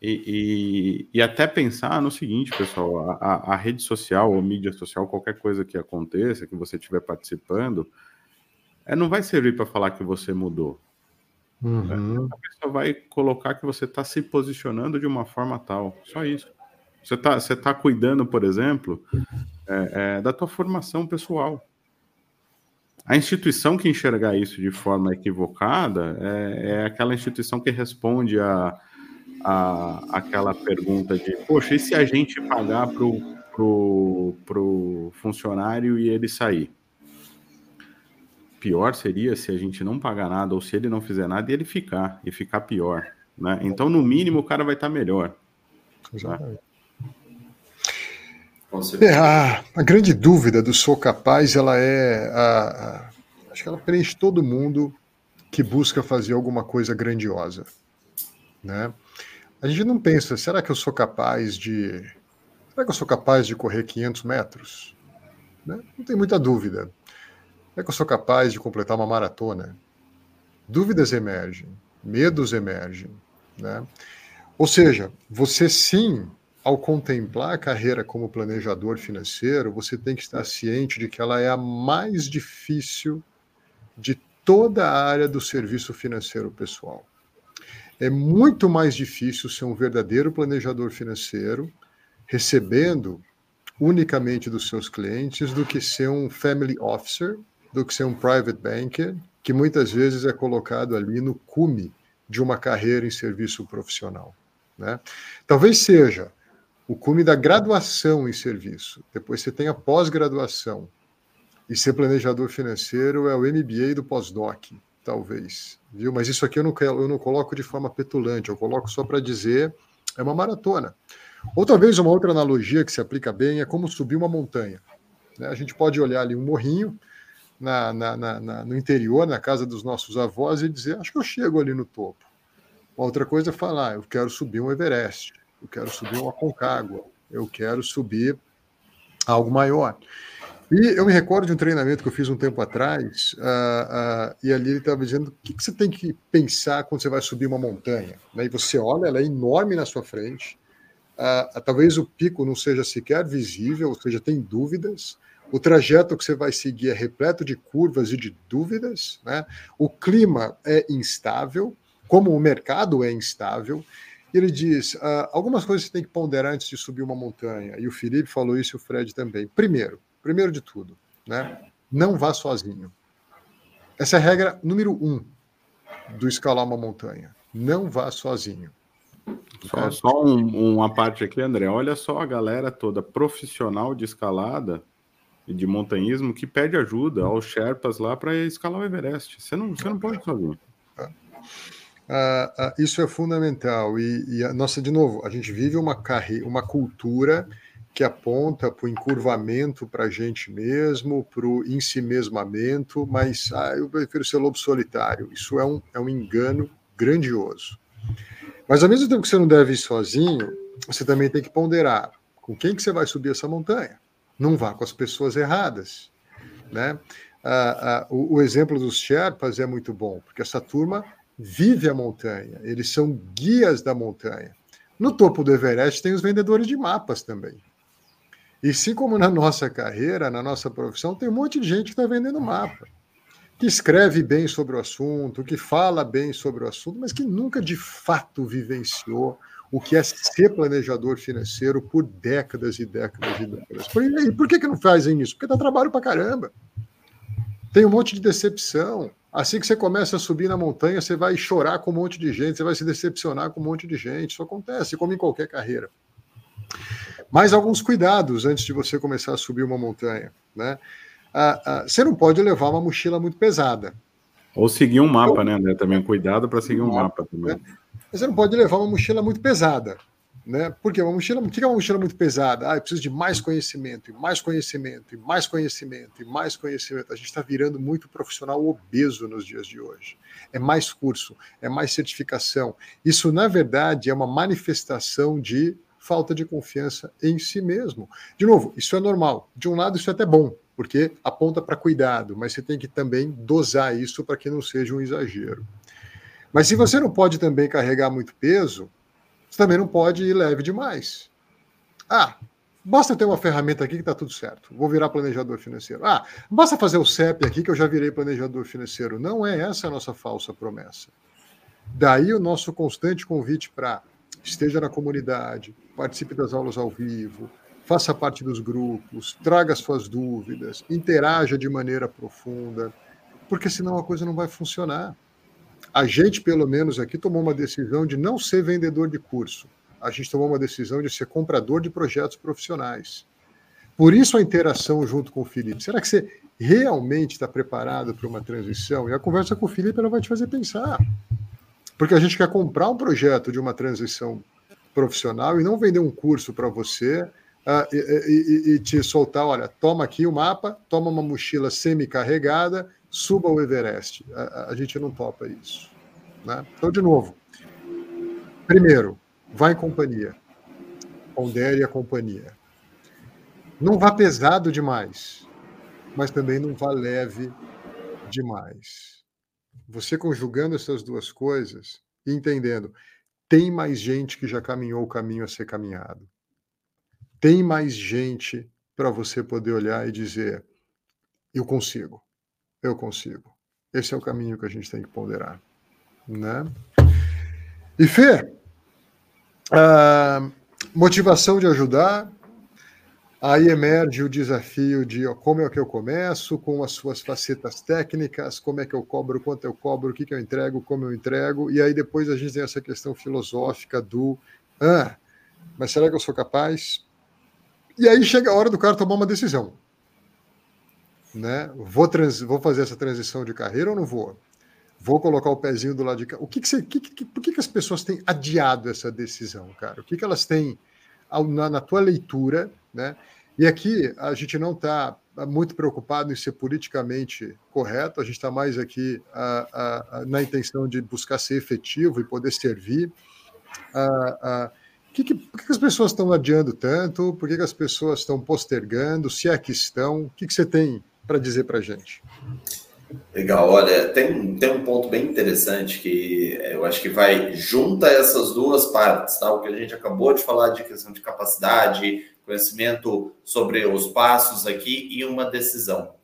e, e, e, até pensar no seguinte, pessoal: a, a, rede social ou mídia social, qualquer coisa que aconteça, que você estiver participando, é, não vai servir para falar que você mudou. Uhum. A pessoa vai colocar que você está se posicionando de uma forma tal. Só isso. Você está você tá cuidando, por exemplo, é, é, da tua formação pessoal. A instituição que enxergar isso de forma equivocada é, é aquela instituição que responde a, a, aquela pergunta de, poxa, e se a gente pagar para o pro, funcionário e ele sair? pior seria se a gente não pagar nada ou se ele não fizer nada e ele ficar, e ficar pior. Né? Então, no mínimo, o cara vai estar melhor. Exatamente. É, a, a, grande dúvida do sou capaz, ela é. A, a, acho que ela preenche todo mundo que busca fazer alguma coisa grandiosa. Né? A gente não pensa, será que eu sou capaz de. Será que eu sou capaz de correr 500 metros? Né? Não tem muita dúvida. Será que eu sou capaz de completar uma maratona? Dúvidas emergem, medos emergem. Né? Ou seja, você sim ao contemplar a carreira como planejador financeiro, você tem que estar ciente de que ela é a mais difícil de toda a área do serviço financeiro pessoal. É muito mais difícil ser um verdadeiro planejador financeiro, recebendo unicamente dos seus clientes, do que ser um family officer, do que ser um private banker, que muitas vezes é colocado ali no cume de uma carreira em serviço profissional. Né? Talvez seja o cume da graduação em serviço. Depois você tem a pós-graduação. E ser planejador financeiro é o MBA do pós-doc, talvez. Viu? Mas isso aqui eu não, eu não coloco de forma petulante, eu coloco só para dizer é uma maratona. Ou talvez uma outra analogia que se aplica bem é como subir uma montanha. Né? A gente pode olhar ali um morrinho na, na, na, no interior, na casa dos nossos avós, e dizer: acho que eu chego ali no topo. Uma outra coisa é falar: eu quero subir um Everest eu quero subir uma Concagua, eu quero subir algo maior. E eu me recordo de um treinamento que eu fiz um tempo atrás, uh, uh, e ali ele estava dizendo o que, que, você tem que pensar quando você vai subir uma montanha. Né? E você olha, ela é enorme na sua frente, uh, talvez o pico não seja sequer visível, ou seja, tem dúvidas, o trajeto que você vai seguir é repleto de curvas e de dúvidas, né? o clima é instável, como o mercado é instável, ele diz: uh, algumas coisas você tem que ponderar antes de subir uma montanha. E o Felipe falou isso e o Fred também. Primeiro, primeiro de tudo, né? Não vá sozinho. Essa é a regra número um do escalar uma montanha. Não vá sozinho. Só, só um, uma parte aqui, André. Olha só a galera toda profissional de escalada e de montanhismo que pede ajuda aos Sherpas lá para escalar o Everest. Você não, você não pode sozinho. É. Uh, uh, isso é fundamental. E, e a nossa, de novo, a gente vive uma uma cultura que aponta para o encurvamento para a gente mesmo, para o ensimesmamento, mas ah, eu prefiro ser lobo solitário. Isso é um, é um engano grandioso. Mas ao mesmo tempo que você não deve ir sozinho, você também tem que ponderar com quem que você vai subir essa montanha. Não vá com as pessoas erradas. Né? Ah, ah, o, o exemplo dos Sherpas é muito bom, porque essa turma vive a montanha, eles são guias da montanha. No topo do Everest tem os vendedores de mapas também. E assim como na nossa carreira, na nossa profissão, tem um monte de gente que está vendendo mapa, que escreve bem sobre o assunto, que fala bem sobre o assunto, mas que nunca de fato vivenciou o que é ser planejador financeiro por décadas e décadas e décadas. Por, e por que, que não fazem isso? Porque dá trabalho para caramba. Tem um monte de decepção. Assim que você começa a subir na montanha, você vai chorar com um monte de gente, você vai se decepcionar com um monte de gente. Isso acontece, como em qualquer carreira. Mas alguns cuidados antes de você começar a subir uma montanha. Né? Ah, ah, você não pode levar uma mochila muito pesada. Ou seguir um mapa, né, André? Também cuidado para seguir um mapa também. Né? Você não pode levar uma mochila muito pesada. Né? Porque uma mochila, que é uma mochila muito pesada? Ah, eu preciso de mais conhecimento, e mais conhecimento, e mais conhecimento, e mais conhecimento. A gente está virando muito profissional obeso nos dias de hoje. É mais curso, é mais certificação. Isso, na verdade, é uma manifestação de falta de confiança em si mesmo. De novo, isso é normal. De um lado, isso é até bom, porque aponta para cuidado, mas você tem que também dosar isso para que não seja um exagero. Mas se você não pode também carregar muito peso, você também não pode ir leve demais. Ah, basta ter uma ferramenta aqui que está tudo certo. Vou virar planejador financeiro. Ah, basta fazer o CEP aqui que eu já virei planejador financeiro. Não é essa a nossa falsa promessa. Daí o nosso constante convite para esteja na comunidade, participe das aulas ao vivo, faça parte dos grupos, traga suas dúvidas, interaja de maneira profunda, porque senão a coisa não vai funcionar. A gente, pelo menos aqui, tomou uma decisão de não ser vendedor de curso. A gente tomou uma decisão de ser comprador de projetos profissionais. Por isso a interação junto com o Felipe. Será que você realmente está preparado para uma transição? E a conversa com o Felipe ela vai te fazer pensar. Porque a gente quer comprar um projeto de uma transição profissional e não vender um curso para você uh, e, e, e, te soltar, olha, toma aqui o mapa, toma uma mochila semi-carregada, suba o Everest. A, a, gente não topa isso. Né? Então, de novo, primeiro, vá em companhia. Pondere a companhia. Não vá pesado demais, mas também não vá leve demais. Você conjugando essas duas coisas e entendendo, tem mais gente que já caminhou o caminho a ser caminhado. Tem mais gente para você poder olhar e dizer: eu consigo, eu consigo. Esse é o caminho que a gente tem que ponderar. Né? E Fê, motivação de ajudar, Aí emerge o desafio de como é que eu começo, com as suas facetas técnicas, como é que eu cobro, quanto eu cobro, o que, que eu entrego, como eu entrego, e aí depois a gente tem essa questão filosófica do ah, mas será que eu sou capaz? E aí chega a hora do cara tomar uma decisão. Né? Vou, trans, vou fazer essa transição de carreira ou não vou? Vou colocar o pezinho do lado de cá. O que, que você, que, que, por que, que as pessoas têm adiado essa decisão, cara? O que, que elas têm na, na tua leitura, né? E aqui a gente não está muito preocupado em ser politicamente correto, a gente está mais aqui a, a, na intenção de buscar ser efetivo e poder servir. Que, que, por que as pessoas estão adiando tanto? Por que, que as pessoas estão postergando? Se é que estão? O que, que você tem para dizer para a gente? Legal, olha, tem, tem um ponto bem interessante que eu acho que vai junta essas duas partes, tá? O que a gente acabou de falar de questão de capacidade, conhecimento sobre os passos aqui e uma decisão.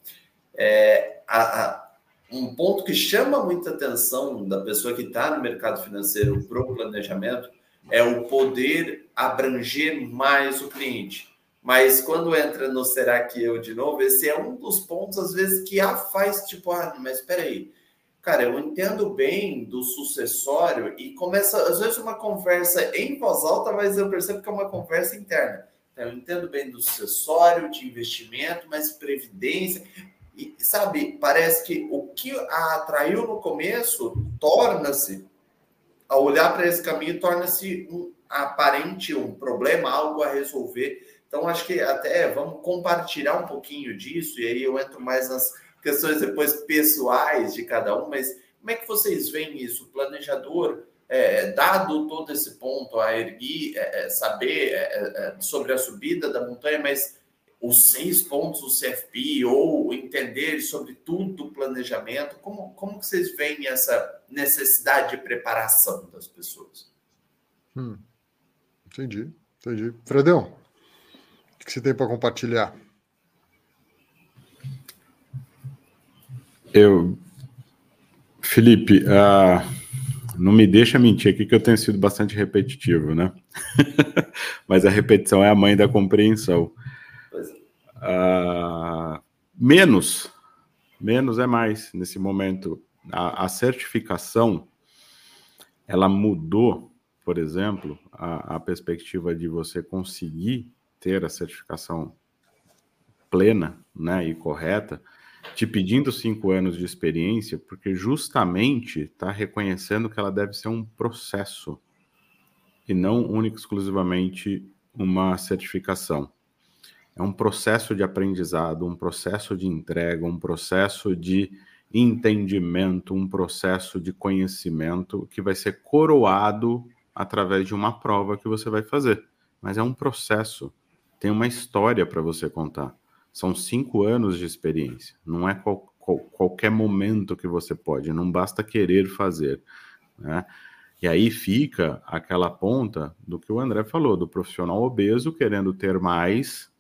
É, a, a, um ponto que chama muita atenção da pessoa que está no mercado financeiro para o planejamento é o poder abranger mais o cliente. Mas quando entra no será que eu de novo, esse é um dos pontos, às vezes, que a faz tipo, ah, mas espera aí. Cara, eu entendo bem do sucessório e começa, às vezes, uma conversa em voz alta, mas eu percebo que é uma conversa interna. Então, eu entendo bem do sucessório, de investimento, mas previdência. E, sabe, parece que o que a atraiu no começo torna-se, ao olhar para esse caminho, torna-se um aparente, um problema, algo a resolver então, acho que até vamos compartilhar um pouquinho disso, e aí eu entro mais nas questões depois pessoais de cada um, mas como é que vocês veem isso? O planejador, é, dado todo esse ponto a erguer, é, é saber é, é, sobre a subida da montanha, mas os seis pontos do CFP ou entender sobre tudo o planejamento, como, como que vocês veem essa necessidade de preparação das pessoas? Hum, entendi, entendi. Fredão? Que você tem para compartilhar? Eu, Felipe, uh, não me deixa mentir aqui que eu tenho sido bastante repetitivo, né? Mas a repetição é a mãe da compreensão. Uh, menos, menos é mais nesse momento. A, a, certificação, ela mudou, por exemplo, a, a perspectiva de você conseguir ter a certificação plena né, e correta, te pedindo cinco anos de experiência, porque justamente está reconhecendo que ela deve ser um processo e não única exclusivamente uma certificação. É um processo de aprendizado, um processo de entrega, um processo de entendimento, um processo de conhecimento que vai ser coroado através de uma prova que você vai fazer. Mas é um processo tem uma história para você contar. São cinco anos de experiência. Não é qual, qual, qualquer momento que você pode. Não basta querer fazer. Né? E aí fica aquela ponta do que o André falou, do profissional obeso querendo ter mais,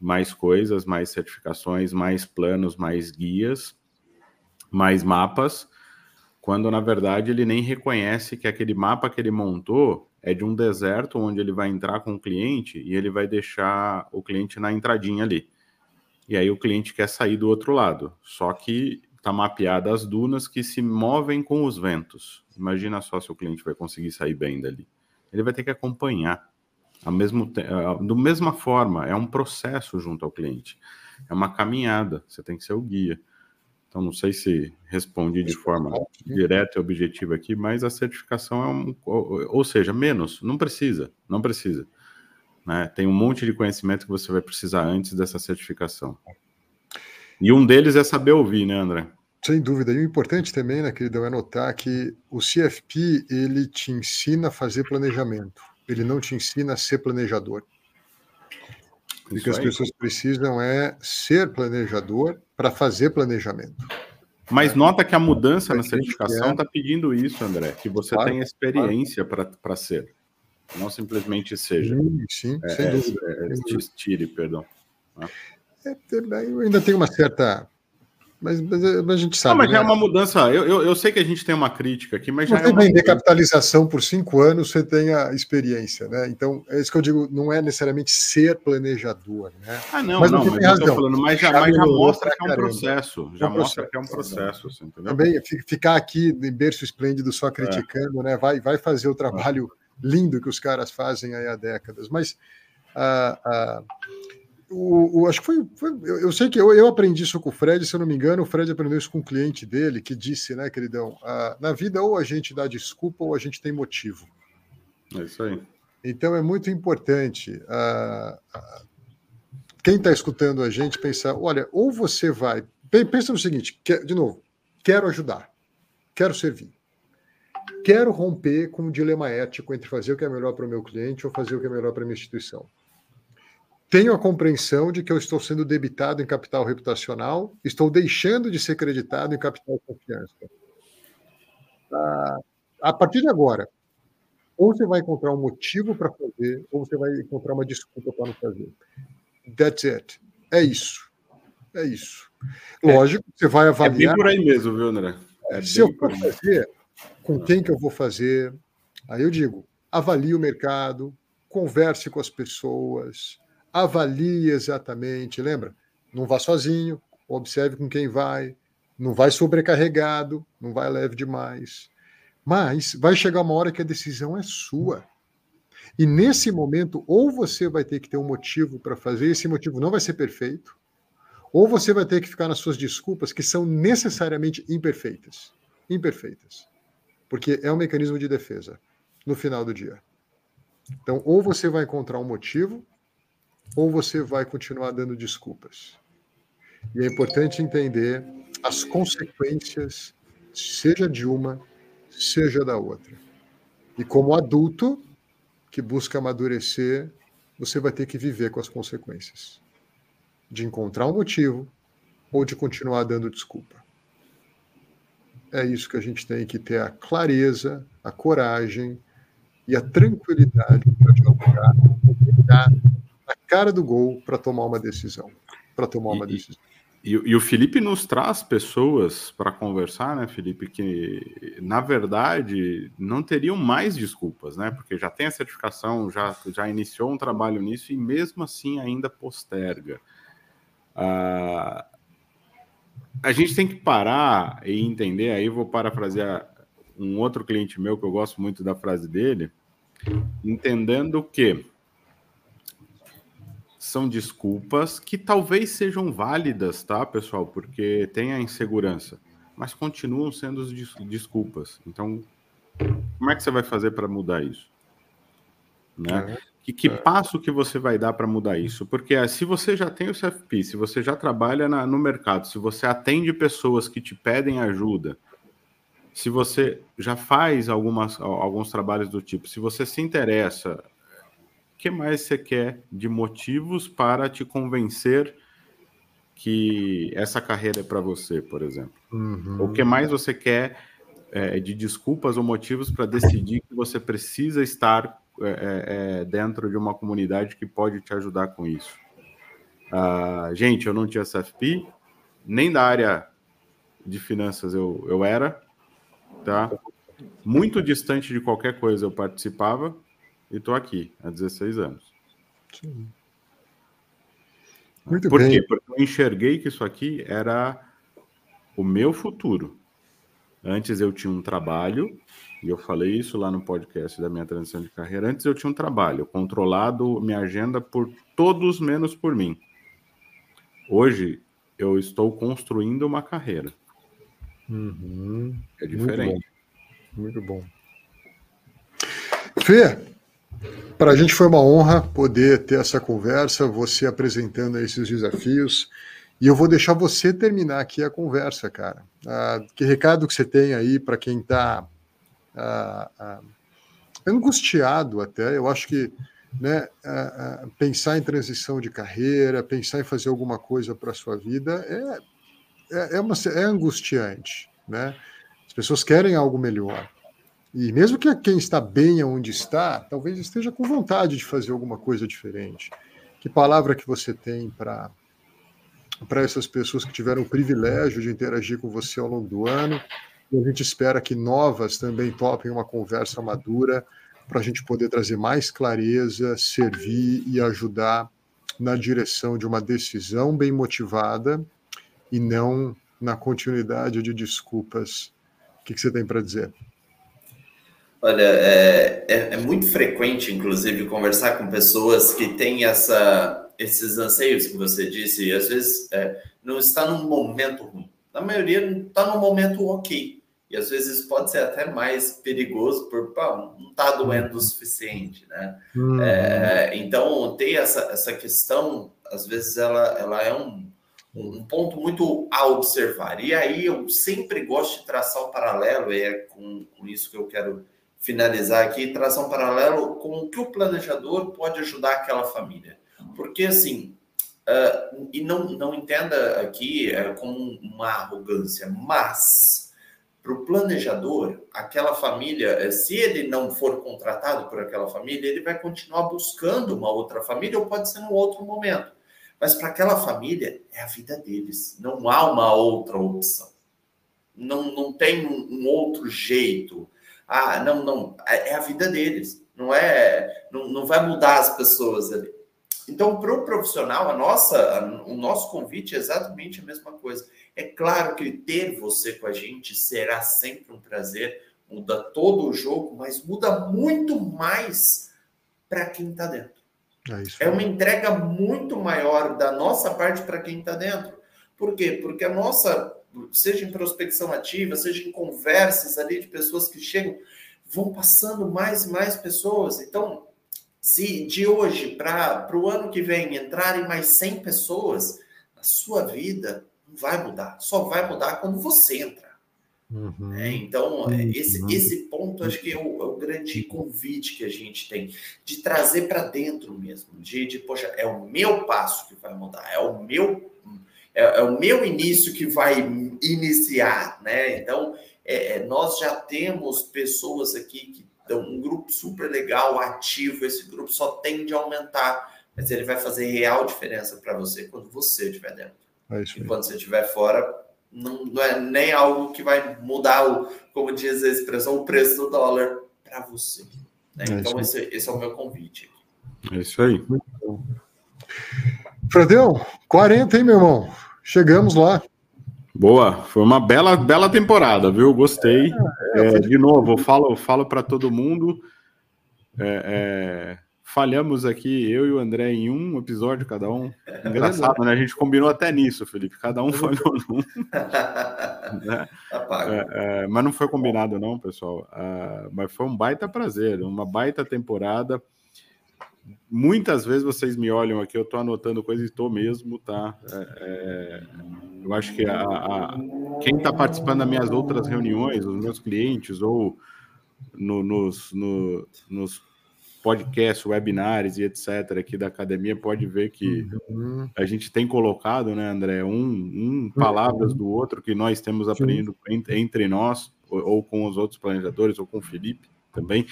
mais coisas, mais certificações, mais planos, mais guias, mais mapas, quando na verdade ele nem reconhece que aquele mapa que ele montou é de um deserto onde ele vai entrar com o cliente e ele vai deixar o cliente na entradinha ali. E aí o cliente quer sair do outro lado. Só que está mapeada as dunas que se movem com os ventos. Imagina só se o cliente vai conseguir sair bem dali. Ele vai ter que acompanhar. A mesmo do mesma forma, é um processo junto ao cliente. É uma caminhada, você tem que ser o guia. Então, não sei se respondi de forma direta e objetiva aqui, mas a certificação é um. Ou seja, menos, não precisa, não precisa. Né? Tem um monte de conhecimento que você vai precisar antes dessa certificação. E um deles é saber ouvir, né, André? Sem dúvida. E o importante também, né, queridão, é notar que o CFP ele te ensina a fazer planejamento. Ele não te ensina a ser planejador. O que as pessoas precisam é ser planejador para fazer planejamento. Mas nota que a mudança na certificação está pedindo isso, André, que você claro, tenha experiência claro. para ser, não simplesmente seja. Sim, sim é, sem é, dúvida. É, tire, perdão. É, eu ainda tenho uma certa mas, mas, a gente sabe. Não, mas né? é uma mudança. Eu, eu, eu, sei que a gente tem uma crítica aqui, mas já você é uma... vender capitalização por cinco anos, você tem a experiência, né? Então, é isso que eu digo, não é necessariamente ser planejador, né? Ah, não, mas não, mas razão. Falando, mas já, mas já mostra que é um processo. Já é um mostra processo, que é um processo, assim? Também ficar aqui em berço esplêndido só criticando, é. né? Vai, vai fazer o trabalho lindo que os caras fazem aí há décadas. Mas. Uh, uh, o, o, acho que foi, foi eu, eu, sei que eu, eu aprendi isso com o Fred, se eu não me engano, o Fred aprendeu isso com um cliente dele que disse, né, queridão, ah, na vida ou a gente dá desculpa ou a gente tem motivo. É isso aí. Então é muito importante ah, ah, quem está escutando a gente pensar, olha, ou você vai, pensa no seguinte, que, de novo, quero ajudar, quero servir, quero romper com o dilema ético entre fazer o que é melhor para o meu cliente ou fazer o que é melhor para a minha instituição tenho a compreensão de que eu estou sendo debitado em capital reputacional, estou deixando de ser creditado em capital confiança. Ah, a partir de agora, ou você vai encontrar um motivo para fazer, ou você vai encontrar uma desculpa para não fazer. That's it. É isso. É isso. É. Lógico, é, você vai avaliar. É bem por aí mesmo, viu, André? É se eu for fazer, com quem que eu vou fazer? Aí eu digo, avalie o mercado, converse com as pessoas, avalie exatamente, lembra? Não vá sozinho, observe com quem vai, não vai sobrecarregado, não vai leve demais. Mas vai chegar uma hora que a decisão é sua. E nesse momento, ou você vai ter que ter um motivo para fazer, esse motivo não vai ser perfeito, ou você vai ter que ficar nas suas desculpas, que são necessariamente imperfeitas. Imperfeitas. Porque é um mecanismo de defesa no final do dia. Então, ou você vai encontrar um motivo, ou você vai continuar dando desculpas. E é importante entender as consequências, seja de uma, seja da outra. E como adulto que busca amadurecer, você vai ter que viver com as consequências de encontrar um motivo ou de continuar dando desculpa. É isso que a gente tem que ter a clareza, a coragem e a tranquilidade para dialogar, cara do gol para tomar uma decisão. Para tomar uma e, decisão. E, e, o Felipe nos traz pessoas para conversar, né, Felipe, que na verdade não teriam mais desculpas, né? Porque já tem a certificação, já, já iniciou um trabalho nisso e mesmo assim ainda posterga. Ah, a gente tem que parar e entender. Aí vou parafrasear um outro cliente meu que eu gosto muito da frase dele, entendendo que são desculpas que talvez sejam válidas, tá, pessoal? Porque tem a insegurança, mas continuam sendo desculpas. Então, como é que você vai fazer para mudar isso? Né? É, que, que é. passo que você vai dar para mudar isso? Porque ah, se você já tem o CFP, se você já trabalha na, no mercado, se você atende pessoas que te pedem ajuda, se você já faz algumas, alguns trabalhos do tipo, se você se interessa que mais você quer de motivos para te convencer que essa carreira é para você, por exemplo? Uhum. O que mais você quer é, de desculpas ou motivos para decidir que você precisa estar é, é, é, dentro de uma comunidade que pode te ajudar com isso? Uh, gente, eu não tinha CFP, nem da área de finanças eu, eu era, tá? Muito distante de qualquer coisa eu participava, e estou aqui há 16 anos. Sim. Muito Por bem. quê? Porque eu enxerguei que isso aqui era o meu futuro. Antes eu tinha um trabalho, e eu falei isso lá no podcast da minha transição de carreira. Antes eu tinha um trabalho controlado, minha agenda por todos menos por mim. Hoje eu estou construindo uma carreira. Uhum. É diferente. Muito bom. Muito bom. Fê, para a gente foi uma honra poder ter essa conversa, você apresentando esses desafios. E eu vou deixar você terminar aqui a conversa, cara. Ah, que recado que você tem aí para quem está ah, ah, angustiado até? Eu acho que né, ah, ah, pensar em transição de carreira, pensar em fazer alguma coisa para a sua vida é, é, é, uma, é angustiante. Né? As pessoas querem algo melhor. E mesmo que quem está bem onde está, talvez esteja com vontade de fazer alguma coisa diferente. Que palavra que você tem para para essas pessoas que tiveram o privilégio de interagir com você ao longo do ano. E a gente espera que novas também topem uma conversa madura para a gente poder trazer mais clareza, servir e ajudar na direção de uma decisão bem motivada e não na continuidade de desculpas. O que, que você tem para dizer? Olha, é, é, é, muito frequente, inclusive, conversar com pessoas que têm essa esses anseios que você disse, e às vezes é, não está num momento ruim. Na maioria não está num momento ok. E às vezes pode ser até mais perigoso por pá, não estar tá doendo o suficiente, né? É, então, ter essa, essa questão, às vezes ela, ela é um, um ponto muito a observar. E aí eu sempre gosto de traçar um paralelo, e é com, com isso que eu quero finalizar aqui, traçar um paralelo com o que o planejador pode ajudar aquela família. Porque, assim, uh, e não, não entenda aqui uh, como uma arrogância, mas para o planejador, aquela família, eh, se ele não for contratado por aquela família, ele vai continuar buscando uma outra família, ou pode ser num outro momento. Mas para aquela família, é a vida deles. Não há uma outra opção. Não, não tem um, um outro jeito. Ah, não, não. É, é a vida deles. Não é. Não, não vai mudar as pessoas ali. Então, para o profissional, a nossa, o nosso convite é exatamente a mesma coisa. É claro que ter você com a gente será sempre um prazer, muda todo o jogo, mas muda muito mais para quem está dentro. É, é, uma entrega muito maior da nossa parte para quem está dentro. Por quê? Porque a nossa, seja em prospecção ativa, seja em conversas ali de pessoas que chegam, vão passando mais e mais pessoas. Então, se de hoje para o ano que vem entrarem mais 100 pessoas, a sua vida não vai mudar. Só vai mudar quando você entrar. Uhum. É, então, é, uhum. esse, esse ponto acho que é o, é o, grande convite que a gente tem, de trazer para dentro mesmo, de, de, poxa, é o meu passo que vai mudar, é o meu, é, é o meu início que vai iniciar, né? Então, é, é nós já temos pessoas aqui que então, um grupo super legal, ativo, esse grupo só tende a aumentar, mas ele vai fazer real diferença para você quando você estiver dentro. É e quando você estiver fora, não, não, é nem algo que vai mudar, o, como diz a expressão, o preço do dólar para você. Né? É então, esse, esse, é o meu convite. É isso aí. Fredão, 40, hein, meu irmão? Chegamos lá. Boa, foi uma bela, bela temporada, viu? Gostei. É, é, de novo, falo, falo para todo mundo. É, é, falhamos aqui, eu e o André, em um episódio cada um. Engraçado, né? A gente combinou até nisso, Felipe. Cada um falhou num. né? É, mas não foi combinado, não, pessoal. Uh, mas foi um baita prazer, uma baita temporada. Muitas vezes vocês me olham aqui, eu estou anotando coisas e estou mesmo, tá? É, eu acho que a, a quem está participando das minhas outras reuniões, os meus clientes, ou no, nos, no, nos podcasts, webinars e etc. aqui da academia, pode ver que uhum. a gente tem colocado, né, André, um, um palavras do outro que nós temos aprendido entre nós, ou, ou com os outros planejadores, ou com o Felipe também,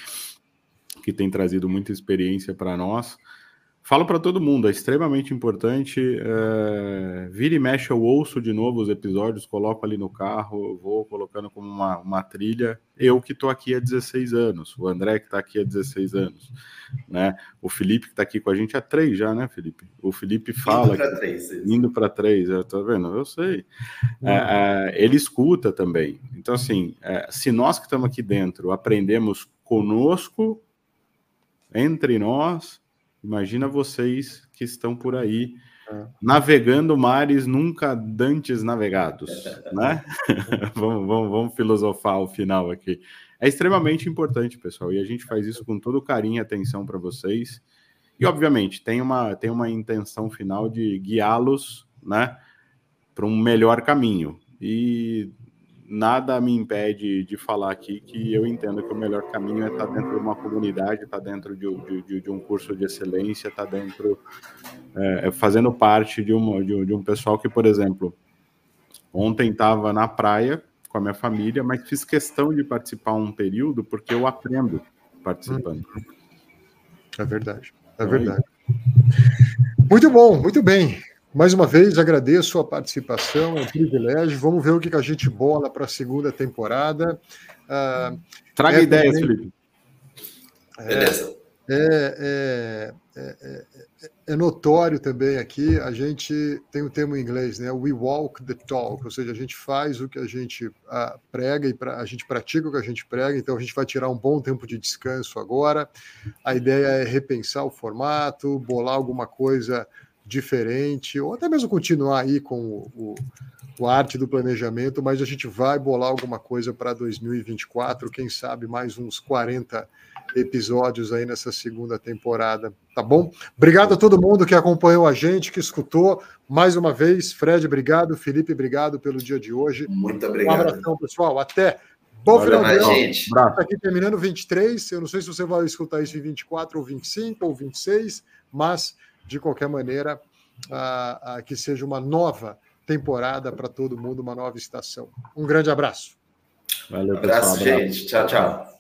que tem trazido muita experiência para nós Falo para todo mundo, é extremamente importante. É... Vira e mexe, eu ouço de novo os episódios, coloco ali no carro, vou colocando como uma, uma trilha. Eu que estou aqui há 16 anos, o André que está aqui há 16 anos, né? O Felipe que está aqui com a gente há três já, né, Felipe? O Felipe fala. Indo para três. Indo para três, tá vendo? Eu sei. Uhum. É, é, ele escuta também. Então, assim, é, se nós que estamos aqui dentro aprendemos conosco, entre nós Imagina vocês que estão por aí é. navegando mares nunca dantes navegados, né? vamos, vamos, vamos filosofar o final aqui. É extremamente importante, pessoal, e a gente faz isso com todo carinho e atenção para vocês. E, obviamente, tem uma, tem uma intenção final de guiá-los né, para um melhor caminho. E nada me impede de falar aqui que eu entendo que o melhor caminho é estar dentro de uma comunidade, estar dentro de, de, de um curso de excelência, estar dentro, é, é, fazendo parte de, uma, de, de um pessoal que, por exemplo, ontem estava na praia com a minha família, mas fiz questão de participar um período porque eu aprendo participando. É verdade, é então, verdade. Muito bom, muito bem. Mais uma vez, agradeço a participação, é um privilégio. Vamos ver o que, a gente bola para a segunda temporada. Uh, Traga é ideias, também... Felipe. É, Beleza. É, é, é, é, notório também aqui, a gente tem o um termo em inglês, né? We walk the talk, ou seja, a gente faz o que a gente uh, prega e pra, a gente pratica o que a gente prega, então a gente vai tirar um bom tempo de descanso agora. A ideia é repensar o formato, bolar alguma coisa diferente, ou até mesmo continuar aí com o, o, o arte do planejamento, mas a gente vai bolar alguma coisa para 2024, quem sabe mais uns 40 episódios aí nessa segunda temporada, tá bom? Obrigado a todo mundo que acompanhou a gente, que escutou. Mais uma vez, Fred, obrigado. Felipe, obrigado pelo dia de hoje. Muito obrigado. Um abração, pessoal. Até. Bom final de ano. Gente. Tá aqui terminando 23. Eu não sei se você vai escutar isso em 24 ou 25 ou 26, mas de qualquer maneira, uh, uh, que seja uma nova temporada para todo mundo, uma nova estação. Um grande abraço. Valeu, pessoal. Abraço, gente. Tchau, tchau.